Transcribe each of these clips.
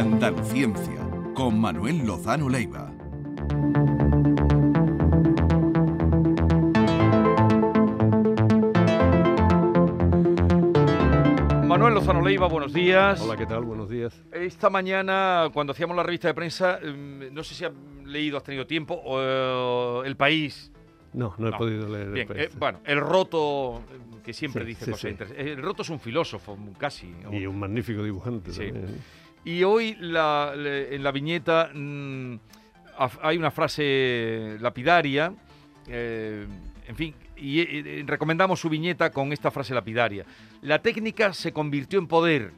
Andaluciencia, con Manuel Lozano Leiva. Manuel Lozano Leiva, buenos días. Hola, ¿qué tal? Buenos días. Esta mañana, cuando hacíamos la revista de prensa, em, no sé si has leído, has tenido tiempo, o, eh, El País. No, no he No. podido leer el país. eh, bueno, el roto, eh, que siempre Sí, dice sí, cosas sí. interesantes. El roto es un filósofo, casi. Y un magnífico dibujante Sí. también. Y hoy la- en la viñeta mm, hay una frase lapidaria, eh, en fin, y eh, recomendamos su viñeta con esta frase lapidaria. La técnica se convirtió en poder,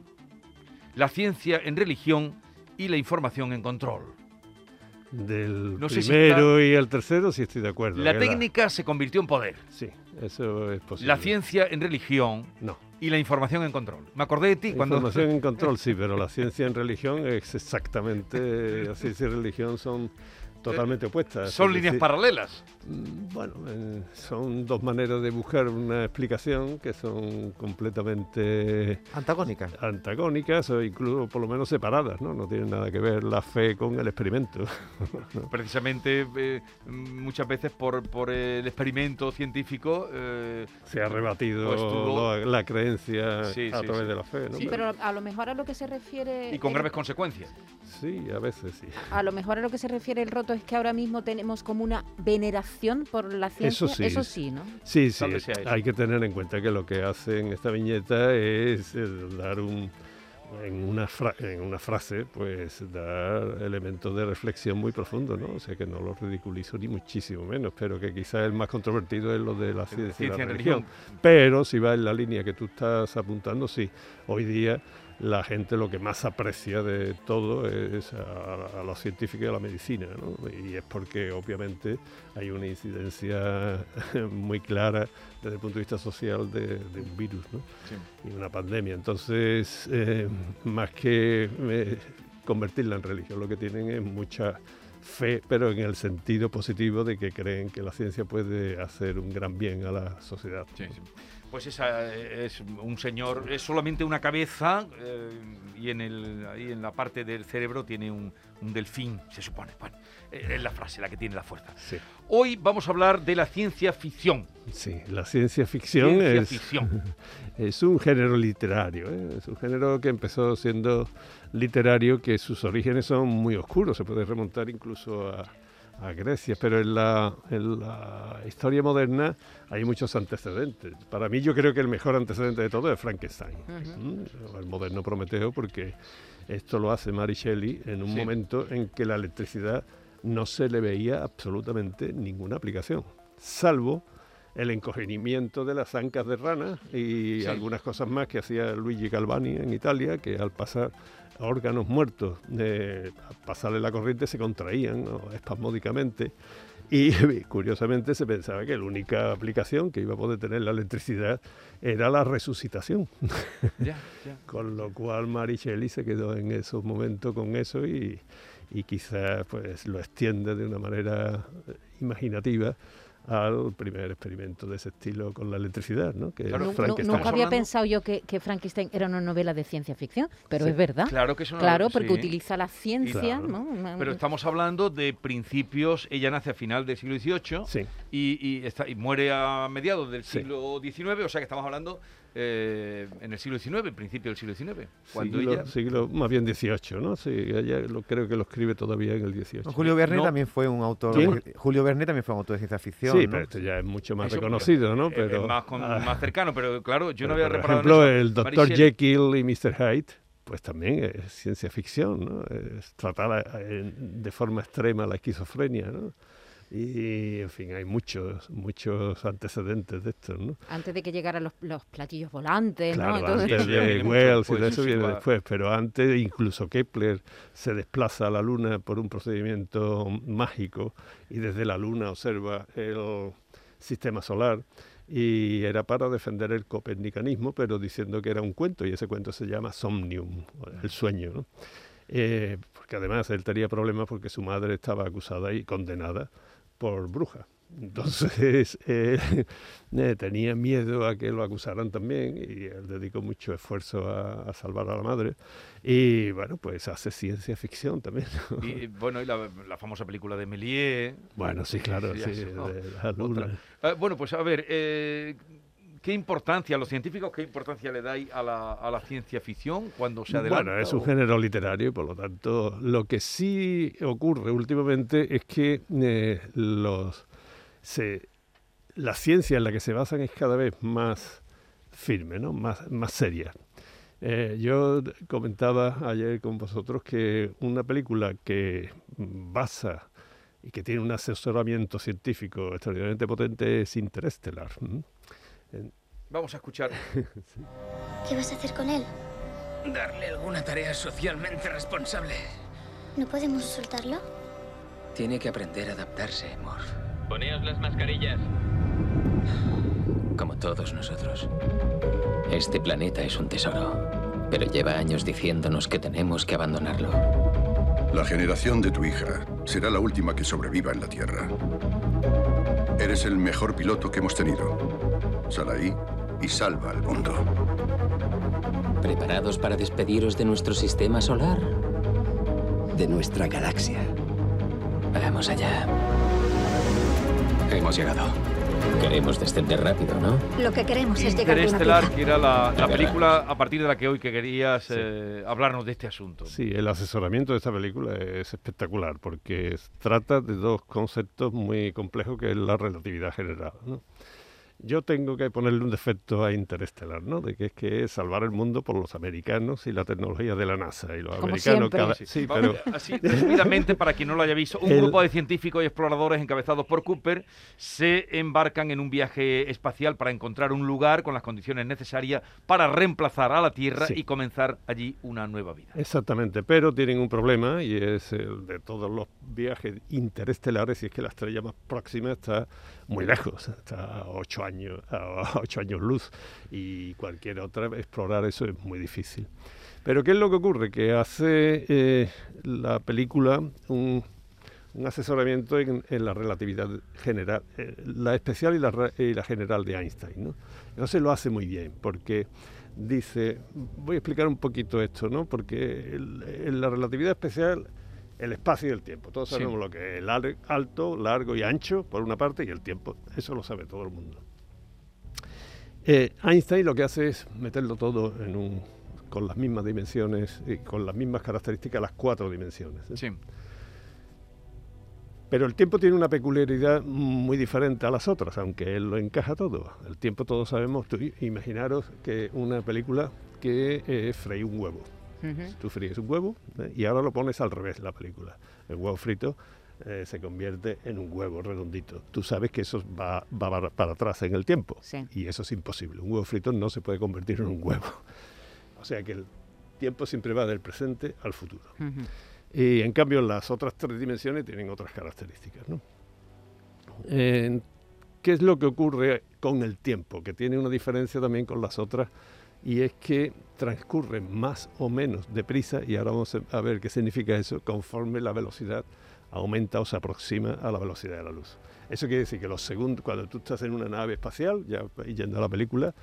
la ciencia en religión y la información en control. Del No sé si primero y el tercero sí estoy de acuerdo. La que técnica se convirtió en poder, Sí, eso es posible. la ciencia en religión No. y la información en control. Me acordé de ti La cuando... Información en control, sí, pero la ciencia en religión es exactamente. La ciencia y religión son totalmente opuestas. Son Es líneas decir, paralelas. mm, Bueno, eh, son dos maneras de buscar una explicación que son completamente Antagónica. antagónicas o incluso por lo menos separadas, ¿no? No tienen nada que ver la fe con el experimento. Precisamente eh, muchas veces por, por el experimento científico eh, Se ha rebatido Pues tú- la, la creencia Sí, a sí, través sí. de la fe, ¿no? Sí, pero a lo mejor a lo que se refiere. y con el- graves consecuencias. Sí, a veces sí. A lo mejor a lo que se refiere el roto es que ahora mismo tenemos como una veneración por la ciencia. sí. Eso sí, ¿no? Sí, sí, eso. hay que tener en cuenta que lo que hace en esta viñeta es eh, dar un en una, fra- en una frase, pues dar elementos de reflexión muy profundos, ¿no? O sea que no lo ridiculizo ni muchísimo menos, pero que quizás el más controvertido es lo de la ciencia, y la en religión. religión. Pero si va en la línea que tú estás apuntando, sí. Hoy día la gente lo que más aprecia de todo es a, a los científicos y a la medicina, ¿no? Y es porque obviamente hay una incidencia muy clara desde el punto de vista social de, de un virus, ¿no? Sí. Y una pandemia. Entonces, eh, más que eh, convertirla en religión, lo que tienen es mucha fe, pero en el sentido positivo de que creen que la ciencia puede hacer un gran bien a la sociedad. Sí, sí. Pues esa eh, es un señor, es solamente una cabeza eh, y en el, ahí en la parte del cerebro tiene un, un delfín, se supone. Bueno, eh, es la frase la que tiene la fuerza. Sí. Hoy vamos a hablar de la ciencia ficción. Sí, la ciencia ficción Ciencia es, ficción. es un género literario, ¿eh? es un género que empezó siendo literario, que sus orígenes son muy oscuros, se puede remontar incluso a, a Grecia, pero en la, en la historia moderna hay muchos antecedentes. Para mí yo creo que el mejor antecedente de todo es Frankenstein, ¿m? el moderno Prometeo, porque esto lo hace Mary Shelley en un Sí. momento en que la electricidad no se le veía absolutamente ninguna aplicación, salvo el encogimiento de las ancas de rana y Sí. algunas cosas más que hacía Luigi Galvani en Italia, que al pasar órganos muertos, eh, pasarle la corriente se contraían ¿no? espasmódicamente. Y curiosamente se pensaba que la única aplicación que iba a poder tener la electricidad era la resucitación. Con lo cual Mary Shelley se quedó en esos momentos con eso y, y quizás pues lo extiende de una manera imaginativa al primer experimento de ese estilo con la electricidad, ¿no? Que Claro, nunca había hablando- pensado yo que, que Frankenstein era una novela de ciencia ficción, pero Sí. es verdad. Claro que es una Claro, porque sí. utiliza la ciencia, Claro. ¿no? Una- Pero estamos hablando de principios, ella nace a final del siglo XVIII Sí, y, y está, y muere a mediados del Sí. siglo XIX, o sea que estamos hablando eh, en el siglo XIX, principio del siglo XIX. Cuando siglo, ella... siglo- más bien 18, ¿no? Sí, ella lo, creo que lo escribe todavía en el 18. Julio Verne No. también fue un autor. De- Julio Verne también fue un autor de ciencia ficción. Sí, ¿no? pero esto ya es mucho más Eso, reconocido, ¿no? Pero, es más, con- ah, más cercano, pero claro, yo no pero, había por reparado ejemplo, en eso. el Dr. Shelley. Jekyll y Mr. Hyde, pues también es ciencia ficción, ¿no? Es tratar eh, de forma extrema la esquizofrenia, ¿no? Y, en fin, hay muchos, muchos antecedentes de esto, ¿no? Antes de que llegaran los, los platillos volantes, Claro, ¿no? Antes de Wells y después, de eso viene después, pero antes incluso Kepler se desplaza a la Luna por un procedimiento mágico y desde la Luna observa el sistema solar y era para defender el copernicanismo, pero diciendo que era un cuento y ese cuento se llama Somnium, el sueño, ¿no? Eh, porque además él tenía problemas porque su madre estaba acusada y condenada por bruja. Entonces eh, eh, tenía miedo a que lo acusaran también y él dedicó mucho esfuerzo a, a salvar a la madre. Y bueno, pues hace ciencia ficción también. ¿no? Y bueno, y la, la famosa película de Méliès. Bueno, sí, claro, Ya sí, eso, de la luna. Eh, bueno, pues a ver, eh, ¿qué importancia, los científicos, qué importancia le dais a la, a la ciencia ficción cuando se adelanta? Bueno, es un o- género literario y por lo tanto lo que sí ocurre últimamente es que eh, los se, la ciencia en la que se basan es cada vez más firme, ¿no? más, más seria. Eh, yo comentaba ayer con vosotros que una película que basa y que tiene un asesoramiento científico extraordinariamente potente es Interestelar. Vamos a escuchar. ¿Qué vas a hacer con él? Darle alguna tarea socialmente responsable. ¿No podemos soltarlo? Tiene que aprender a adaptarse, Morph. Poneos las mascarillas. Como todos nosotros. Este planeta es un tesoro. Pero lleva años diciéndonos que tenemos que abandonarlo. La generación de tu hija será la última que sobreviva en la Tierra. Eres el mejor piloto que hemos tenido. Sal ahí y salva al mundo. ¿Preparados para despediros de nuestro sistema solar? de nuestra galaxia. Vamos allá. Hemos llegado. Queremos descender rápido, ¿no? Lo que queremos es llegar Interestelar, que era la, la verdad. película a partir de la que hoy que querías eh, hablarnos de este asunto. Sí, el asesoramiento de esta película es espectacular porque trata de dos conceptos muy complejos que es la relatividad general. ¿no? Yo tengo que ponerle un defecto a Interestelar, ¿no? De que es que es salvar el mundo por los americanos y la tecnología de la NASA y los Como americanos siempre. cada Sí, pero Así, resumidamente, para quien no lo haya visto, un El- grupo de científicos y exploradores encabezados por Cooper se embarcan en un viaje espacial para encontrar un lugar con las condiciones necesarias para reemplazar a la Tierra Sí. y comenzar allí una nueva vida. Exactamente, pero tienen un problema y es el de todos los viajes interestelares y es que la estrella más próxima está muy lejos, está a ocho años, a ocho años luz y cualquier otra explorar eso es muy difícil. Pero ¿qué es lo que ocurre? Que hace eh, la película un, un asesoramiento en, en la relatividad general, eh, la especial y la, y la general de Einstein. ¿no? Entonces lo hace muy bien, porque dice, voy a explicar un poquito esto, ¿no? porque el- en la relatividad especial, el espacio y el tiempo, todos Sí. sabemos lo que es lar- alto, largo y ancho, por una parte, y el tiempo, eso lo sabe todo el mundo. Eh, Einstein lo que hace es meterlo todo en un, con las mismas dimensiones y con las mismas características, las cuatro dimensiones. ¿eh? Sí. Pero el tiempo tiene una peculiaridad muy diferente a las otras, aunque él lo encaja todo. El tiempo todos sabemos, tú imaginaros que una película que eh, freí un huevo. Ujú. Tú fríes un huevo ¿eh? y ahora lo pones al revés la película. El huevo frito eh, se convierte en un huevo redondito. Tú sabes que eso va, va para, atrás en el tiempo Sí. y eso es imposible. Un huevo frito no se puede convertir en un huevo. O sea que el tiempo siempre va del presente al futuro. Ujú. Y en cambio las otras tres dimensiones tienen otras características. ¿no? Eh, ¿Qué es lo que ocurre con el tiempo? Que tiene una diferencia también con las otras y es que transcurre más o menos deprisa, y ahora vamos a ver qué significa eso, conforme la velocidad aumenta o se aproxima a la velocidad de la luz. Eso quiere decir que los segundos, cuando tú estás en una nave espacial, ya yendo a la película,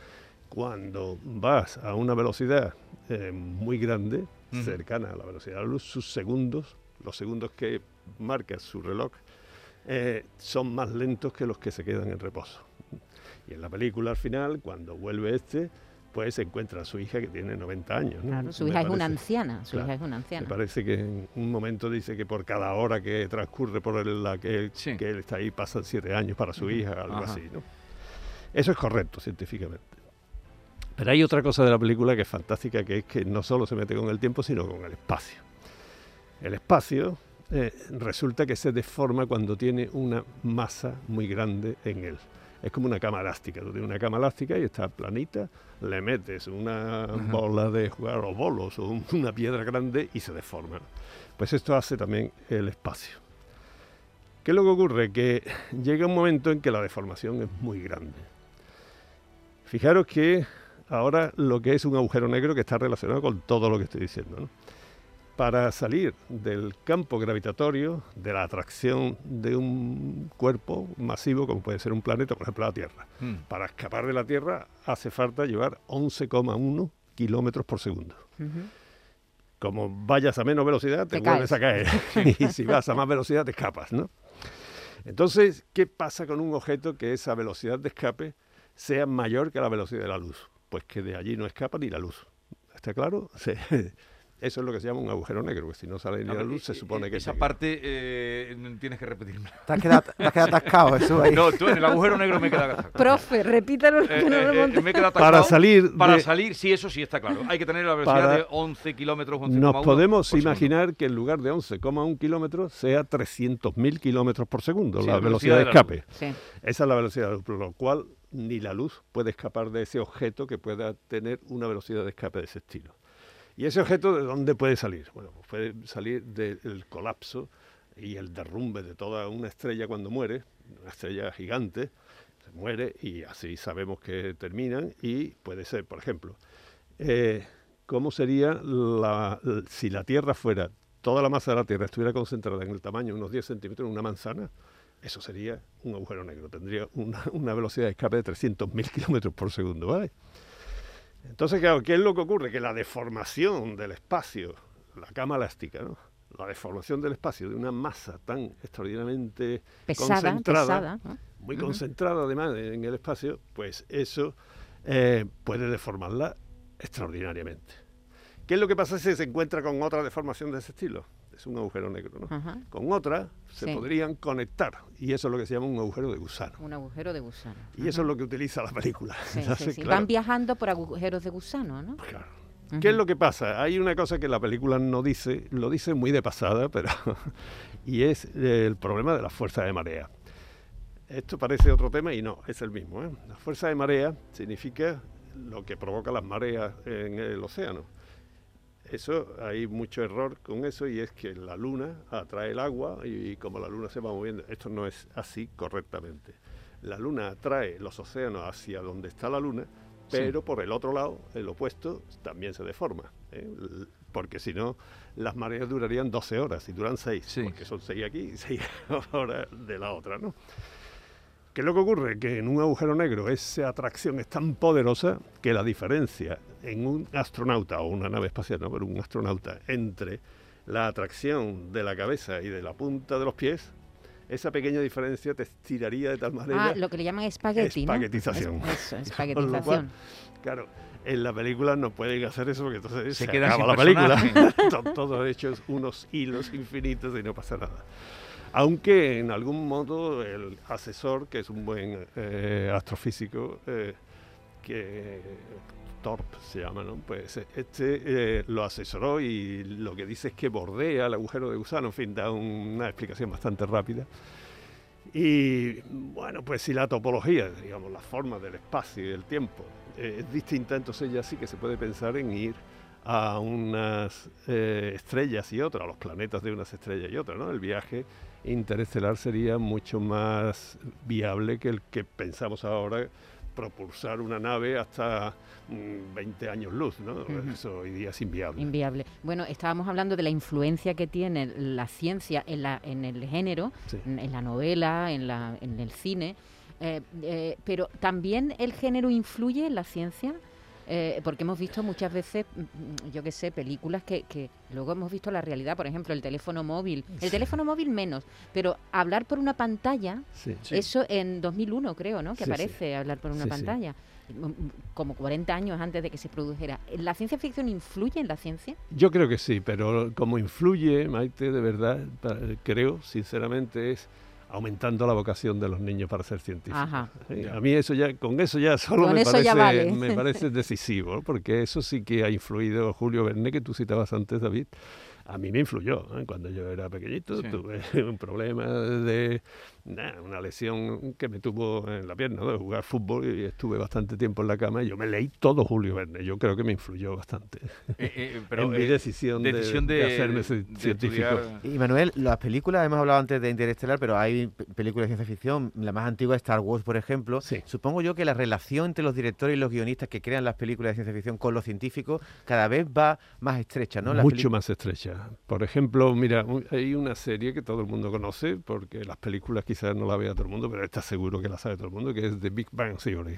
cuando vas a una velocidad eh, muy grande, cercana a la velocidad de la luz, sus segundos, los segundos que marca su reloj, eh, son más lentos que los que se quedan en reposo. Y en la película al final, cuando vuelve este, pues encuentra a su hija que tiene 90 años. ¿no? Claro, su Me hija es una parece- anciana, su claro, hija es una Me anciana. parece que en un momento dice que por cada hora que transcurre por el- la que, él- Sí. que él está ahí pasan siete años para su hija, algo Ajá. así. ¿no? Eso es correcto científicamente. Pero hay otra cosa de la película que es fantástica, que es que no solo se mete con el tiempo, sino con el espacio. El espacio eh, resulta que se deforma cuando tiene una masa muy grande en él. Es como una cama elástica. Tú tienes una cama elástica y está planita, le metes una bola de jugar o bolos o un- una piedra grande y se deforma. Pues esto hace también el espacio. ¿Qué es lo que ocurre? Que llega un momento en que la deformación es muy grande. Fijaros que ahora lo que es un agujero negro que está relacionado con todo lo que estoy diciendo. ¿no? Para salir del campo gravitatorio, de la atracción de un cuerpo masivo como puede ser un planeta, por ejemplo la Tierra. Mm. Para escapar de la Tierra hace falta llevar 11,1 kilómetros por segundo. Como vayas a menos velocidad, te, Te vuelves caes. a caer. y si vas a más velocidad, te escapas, ¿no? Entonces, ¿qué pasa con un objeto que esa velocidad de escape sea mayor que la velocidad de la luz? Pues que de allí no escapa ni la luz. ¿Está claro? Se- Eso es lo que se llama un agujero negro, que si no sale ni la luz, se eh, supone que Esa se- parte eh, tienes que repetirme. Te has quedado, te has quedado atascado, Jesús, ahí. No, tú en el agujero negro me he quedado atascado. Profe, repítalo. Eh, que no eh, lo eh, me he quedado Para atascado. salir Para de- salir, sí, eso sí está claro. Hay que tener la velocidad Para- de 11 kilómetros, 11,1 Nos podemos segundo. imaginar que en lugar de 11,1 kilómetros sea 300.000 kilómetros por segundo, Sí, la la velocidad velocidad de de la escape. Sí. Esa es la velocidad de la luz, por lo cual ni la luz puede escapar de ese objeto que pueda tener una velocidad de escape de ese estilo. ¿Y ese objeto de dónde puede salir? Bueno, pues puede salir del colapso y el derrumbe de toda una estrella cuando muere, una estrella gigante, se muere y así sabemos que terminan y puede ser, por ejemplo, eh, ¿cómo sería la, si la Tierra fuera, toda la masa de la Tierra estuviera concentrada en el tamaño de unos 10 centímetros en una manzana? Eso sería un agujero negro, tendría una, una velocidad de escape de 300.000 kilómetros por segundo, ¿vale? Entonces, claro, ¿qué es lo que ocurre? Que la deformación del espacio, la cama elástica, ¿no? La deformación del espacio de una masa tan extraordinariamente Pesada, concentrada, pesada. ¿no? muy concentrada además en el espacio, pues eso eh, puede deformarla extraordinariamente. ¿Qué es lo que pasa si se encuentra con otra deformación de ese estilo? Es un agujero negro, ¿no? Ajá. Con otra se Sí. podrían conectar y eso es lo que se llama un agujero de gusano. Un agujero de gusano. Y eso es lo que utiliza la película. Sí, sí, Entonces, sí. claro, Van viajando por agujeros de gusano, ¿no? claro. ¿Qué es lo que pasa? Hay una cosa que la película no dice, lo dice muy de pasada, pero y es eh, el problema de la fuerza de marea. Esto parece otro tema y no, es el mismo. ¿eh? La fuerza de marea significa lo que provoca las mareas en el océano. Eso, hay mucho error con eso y es que la luna atrae el agua y, como la luna se va moviendo, esto no es así correctamente. La luna atrae los océanos hacia donde está la luna, pero por el otro lado, el opuesto, también se deforma. ¿eh? Porque si no, las mareas durarían 12 horas y duran 6, Sí. porque son 6 aquí y 6 horas de la otra, ¿no? ¿Qué es lo que ocurre? Que en un agujero negro esa atracción es tan poderosa que la diferencia en un astronauta o una nave espacial, no, pero un astronauta, entre la atracción de la cabeza y de la punta de los pies, esa pequeña diferencia te estiraría de tal manera. Ah, lo que le llaman espagueti, ¿no? Espaguetización. Es- Eso, espaguetización. cual, Claro, en la película no pueden hacer eso porque entonces Se se, quedan acaba sin la película. personaje. Todos hechos unos hilos infinitos y no pasa nada. Aunque en algún modo el asesor, que es un buen eh, astrofísico, eh, que Torp se llama, ¿no? Pues este eh, lo asesoró y lo que dice es que bordea el agujero de gusano, en fin, da un- una explicación bastante rápida. Y bueno, pues si la topología, digamos, la forma del espacio y del tiempo eh, es distinta, entonces ya sí que se puede pensar en ir a unas eh, estrellas y otras, a los planetas de unas estrellas y otras, ¿no? El viaje interestelar sería mucho más viable que el que pensamos ahora, propulsar una nave hasta mm, 20 años luz, ¿no? Eso hoy día es inviable. Inviable. Bueno, estábamos hablando de la influencia que tiene la ciencia en, la, en el género, Sí. en, en la novela, en, la, en el cine, eh, eh, pero también el género influye en la ciencia. Eh, porque hemos visto muchas veces, mm, mm, yo qué sé, películas que, que luego hemos visto la realidad, por ejemplo, el teléfono móvil. El Sí. teléfono móvil menos, pero hablar por una pantalla, Sí. eso en 2001 creo, ¿no? Que Sí, sí. aparece hablar por una Sí, sí. pantalla. Mm, Como 40 años antes de que se produjera. ¿La ciencia ficción influye en la ciencia? Yo creo que sí, pero como influye, Maite, de verdad, creo, sinceramente, es aumentando la vocación de los niños para ser científicos. Ajá. Sí, A mí eso ya, con eso ya solo Con me, eso parece, ya vale. me parece decisivo, porque eso sí que ha influido Julio Verne, que tú citabas antes, David. A mí me influyó. ¿eh? Cuando yo era pequeñito Sí. tuve un problema de nah, una lesión que me tuvo en la pierna, ¿no? de jugar fútbol y estuve bastante tiempo en la cama y yo me leí todo Julio Verne. Yo creo que me influyó bastante Eh, eh, pero, en mi eh, decisión, de- decisión de, de, hacerme de científico. estudiar- Y Manuel, las películas, hemos hablado antes de Interestelar, pero hay pe- películas de ciencia ficción, la más antigua es Star Wars, por ejemplo. Sí. Supongo yo que la relación entre los directores y los guionistas que crean las películas de ciencia ficción con los científicos cada vez va más estrecha, ¿no? Las Mucho más estrecha. Por ejemplo, mira, hay una serie que todo el mundo conoce, porque las películas quizás no la vea todo el mundo, pero está seguro que la sabe todo el mundo, que es The Big Bang Theory.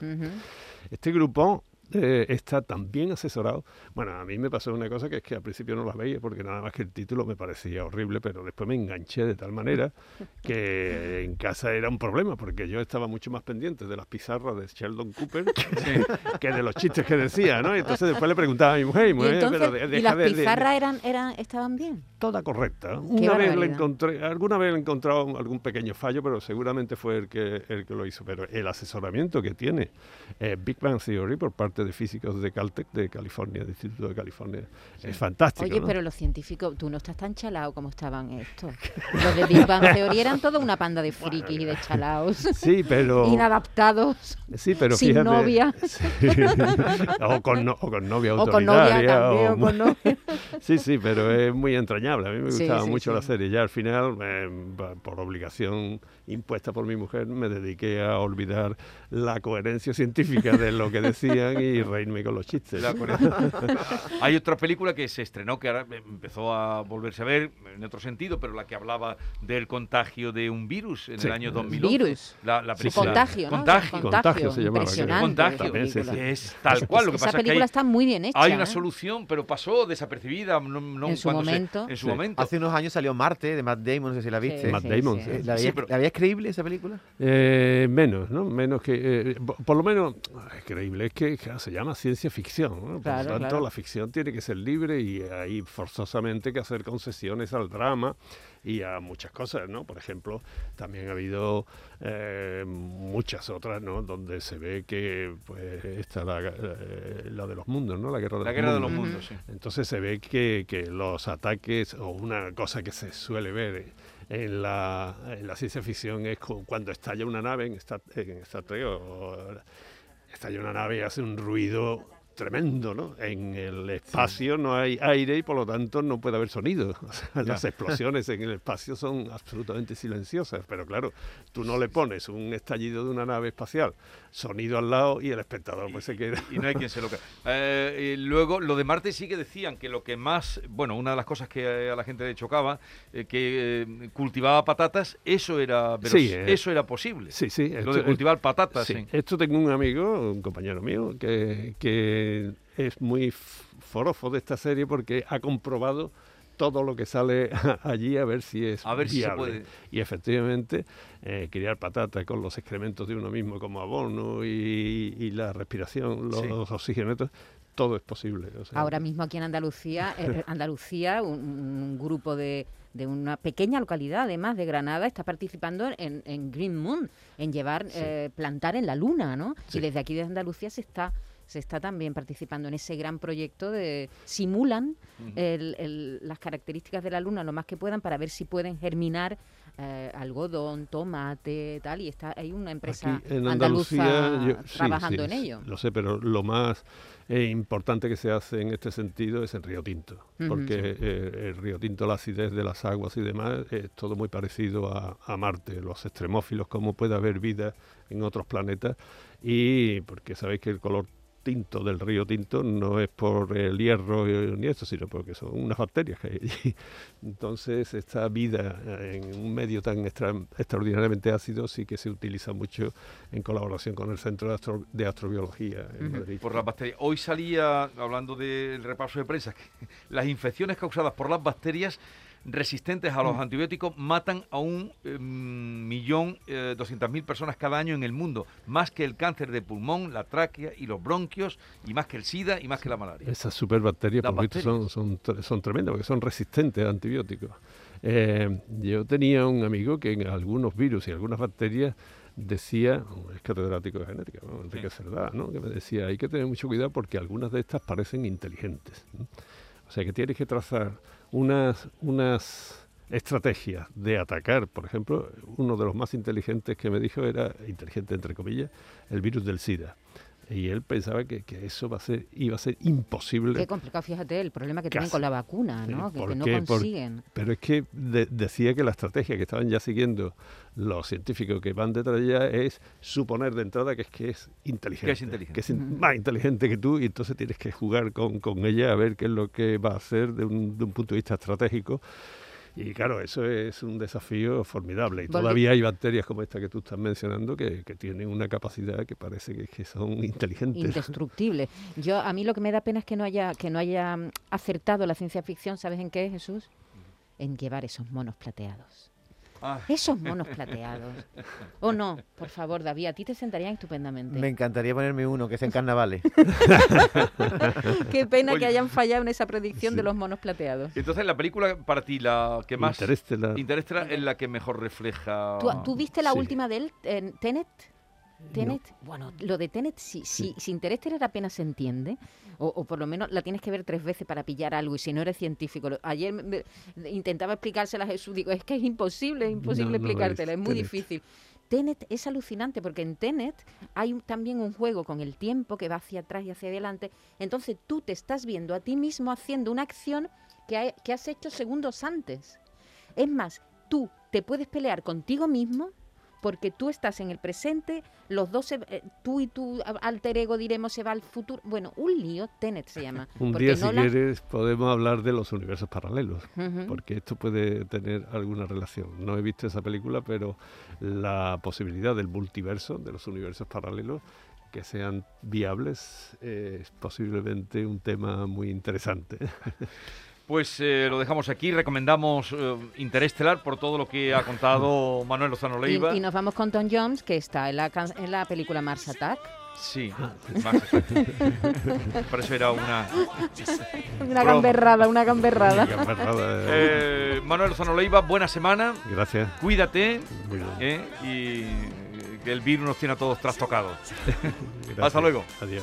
Este grupo eh, está tan bien asesorado. Bueno, a mí me pasó una cosa que es que al principio no las veía porque nada más que el título me parecía horrible, pero después me enganché de tal manera que en casa era un problema porque yo estaba mucho más pendiente de las pizarras de Sheldon Cooper que de los chistes que decía, ¿no? Y entonces después le preguntaba a mi mujer, Y, mujer, entonces, pero de- ¿y deja las de- de- pizarras eran, eran, estaban bien? toda correcta. Una vez le encontré, alguna vez le he encontrado algún pequeño fallo, pero seguramente fue el que, el que lo hizo. Pero el asesoramiento que tiene eh, Big Bang Theory por parte de físicos de Caltech, de California, del Instituto de California, es fantástico. Oye, ¿no? pero los científicos, tú no estás tan chalado como estaban estos. Los de Big Bang Theory eran toda una panda de frikis y de chalaos. Sí, pero... Inadaptados. Sí, pero sin fíjate. novia. Sí. o, con no- o con novia O con novia autoritaria. también, o o con novia. Sí, sí, pero es muy entrañable. A mí me Sí, gustaba sí, mucho la sí. serie. Ya al final, eh, por obligación impuesta por mi mujer, me dediqué a olvidar la coherencia científica de lo que decían y reírme con los chistes. La. Hay otra película que se estrenó que ahora empezó a volverse a ver en otro sentido, pero la que hablaba del contagio de un virus en Sí. el año 2011. Virus. La, la Sí, película- Contagio, ¿no? Contagio. Contagio se llamaba. Impresionante. Contagio. También, sí, película. sí. Es tal cual. Lo que Esa pasa es que película hay, está muy bien hecha. hay una ¿eh? solución, pero pasó desapercibida. No, no En su se- momento. en su Sí. momento. Hace unos años salió Marte, de Matt Damon, no sé si la viste. Matt Damon, sí. Eh, ¿La, Sí, veías, pero- ¿La veías creíble esa película? Eh, menos, ¿no? Menos que. eh, po- por lo menos, es creíble, es que claro, se llama ciencia ficción. ¿no? Por Claro, lo tanto, claro. la ficción tiene que ser libre y hay forzosamente que hacer concesiones al drama y a muchas cosas, ¿no? Por ejemplo, también ha habido eh, muchas otras, ¿no? Donde se ve que pues está la, eh, la de los mundos, ¿no? La guerra de La los guerra de los mundos. mundos, sí. Entonces se ve que, que los ataques, o una cosa que se suele ver en la, en la ciencia ficción es cu- cuando estalla una nave en Star, en Star Trek, o estalla una nave y hace un ruido tremendo, ¿no? En el espacio no hay aire y por lo tanto no puede haber sonido. O sea, las explosiones en el espacio son absolutamente silenciosas, pero claro, tú no le pones un estallido de una nave espacial, sonido al lado y el espectador pues se queda. y no hay quien se lo crea. Eh, y luego, lo de Marte sí que decían que lo que más, bueno, una de las cosas que a la gente le chocaba, eh, que eh, cultivaba patatas, eso era, Sí, eh, eso era posible. Sí, sí. Lo esto- de cultivar patatas. Sí. esto tengo un amigo, un compañero mío, que, que es muy forofo de esta serie porque ha comprobado todo lo que sale allí a ver si es A ver si se viable. puede. Y efectivamente, eh, criar patatas con los excrementos de uno mismo como abono y, y la respiración, los Sí. oxígenos, todo es posible. o sea, Ahora mismo aquí en Andalucía, eh, Andalucía, un, un grupo de, de una pequeña localidad, además de Granada, está participando en, en Green Moon, en llevar, eh, plantar en la luna, ¿no? Sí. Y desde aquí de Andalucía se está se está también participando en ese gran proyecto de simulan el- el- las características de la luna lo más que puedan para ver si pueden germinar eh, algodón, tomate, tal y está hay una empresa Aquí en andaluza Andalucía, yo- sí, trabajando sí, en ello. Lo sé, pero lo más eh, importante que se hace en este sentido es el río Tinto, porque eh, el río Tinto, la acidez de las aguas y demás, es todo muy parecido a, a Marte, los extremófilos, cómo puede haber vida en otros planetas, y porque sabéis que el color tinto del río Tinto no es por el hierro eh, ni esto, sino porque son unas bacterias que hay allí. Entonces, esta vida en un medio tan extra- extraordinariamente ácido sí que se utiliza mucho en colaboración con el Centro de, Astro- de Astrobiología en. Madrid. Por las bacterias. Hoy salía, hablando del repaso de prensa, que las infecciones causadas por las bacterias resistentes a los antibióticos matan a un eh, millón eh, doscientas mil personas cada año en el mundo, más que el cáncer de pulmón, la tráquea y los bronquios, y más que el SIDA y más que la malaria. Esas superbacterias, por visto, son, son, tre- son tremendas porque son resistentes a antibióticos. Eh, yo tenía un amigo que en algunos virus y algunas bacterias decía, es catedrático de genética, ¿no? Enrique Cerdá, ¿no? que me decía, hay que tener mucho cuidado porque algunas de estas parecen inteligentes. ¿no? O sea que tienes que trazar unas, unas estrategias de atacar. Por ejemplo, uno de los más inteligentes que me dijo era, inteligente entre comillas, el virus del SIDA. Y él pensaba que, que eso va a ser, iba a ser imposible. Qué complicado, fíjate, el problema que tienen con la vacuna, Sí, ¿no? Que, ¿por que no qué? Por- consiguen. Pero es que de- decía que la estrategia que estaban ya siguiendo los científicos que van detrás de ella es suponer de entrada que es que es inteligente. Que es inteligente. que es in- más inteligente que tú y entonces tienes que jugar con, con ella a ver qué es lo que va a hacer de un, de un punto de vista estratégico. Y claro, eso es un desafío formidable. Y todavía hay bacterias como esta que tú estás mencionando que, que tienen una capacidad que parece que, que son inteligentes. Indestructible. Yo a mí lo que me da pena es que no haya que no haya mm, acertado la ciencia ficción, ¿sabes en qué, Jesús? En llevar esos monos plateados. Ah, Esos monos plateados. O no, por favor, David, a ti te sentarían estupendamente. Me encantaría ponerme uno que es en carnavales. Qué pena Oye. que hayan fallado en esa predicción Sí. de los monos plateados. entonces la película para ti, la que más Interestelar. Interestelar es la que mejor refleja... ¿Tú, tú viste la Sí. última de él, en Tenet? Bueno, lo de Tenet, si, si, si Interestelar apenas se entiende, o, o por lo menos la tienes que ver tres veces para pillar algo, y si no eres científico, lo- ayer me- me- intentaba explicársela a Jesús, digo, es que es imposible, es imposible No, no explicártela, es visto, muy Tenet. difícil. Tenet es alucinante porque en Tenet hay también un juego con el tiempo que va hacia atrás y hacia adelante. Entonces tú te estás viendo a ti mismo haciendo una acción que, que has hecho segundos antes. Es más, tú te puedes pelear contigo mismo porque tú estás en el presente, los dos, se- eh, tú y tu alter ego, diremos, se va al futuro. Bueno, un lío, Tenet se llama. Un día, si Nolan- quieres, podemos hablar de los universos paralelos. Porque esto puede tener alguna relación. No he visto esa película, pero la posibilidad del multiverso, de los universos paralelos, que sean viables, eh, es posiblemente un tema muy interesante. Pues eh, lo dejamos aquí, recomendamos eh, Interestelar por todo lo que ha contado Manuel Lozano Leiva. Y, y nos vamos con Tom Jones, que está en la, can- en la película Mars Attack. Sí, más Por eso era una... Una gamberrada, una gamberrada. Gamberrada, eh. Manuel Lozano Leiva, buena semana, Gracias. cuídate Muy bien. eh, y que el virus nos tiene a todos trastocados. Hasta luego. Adiós.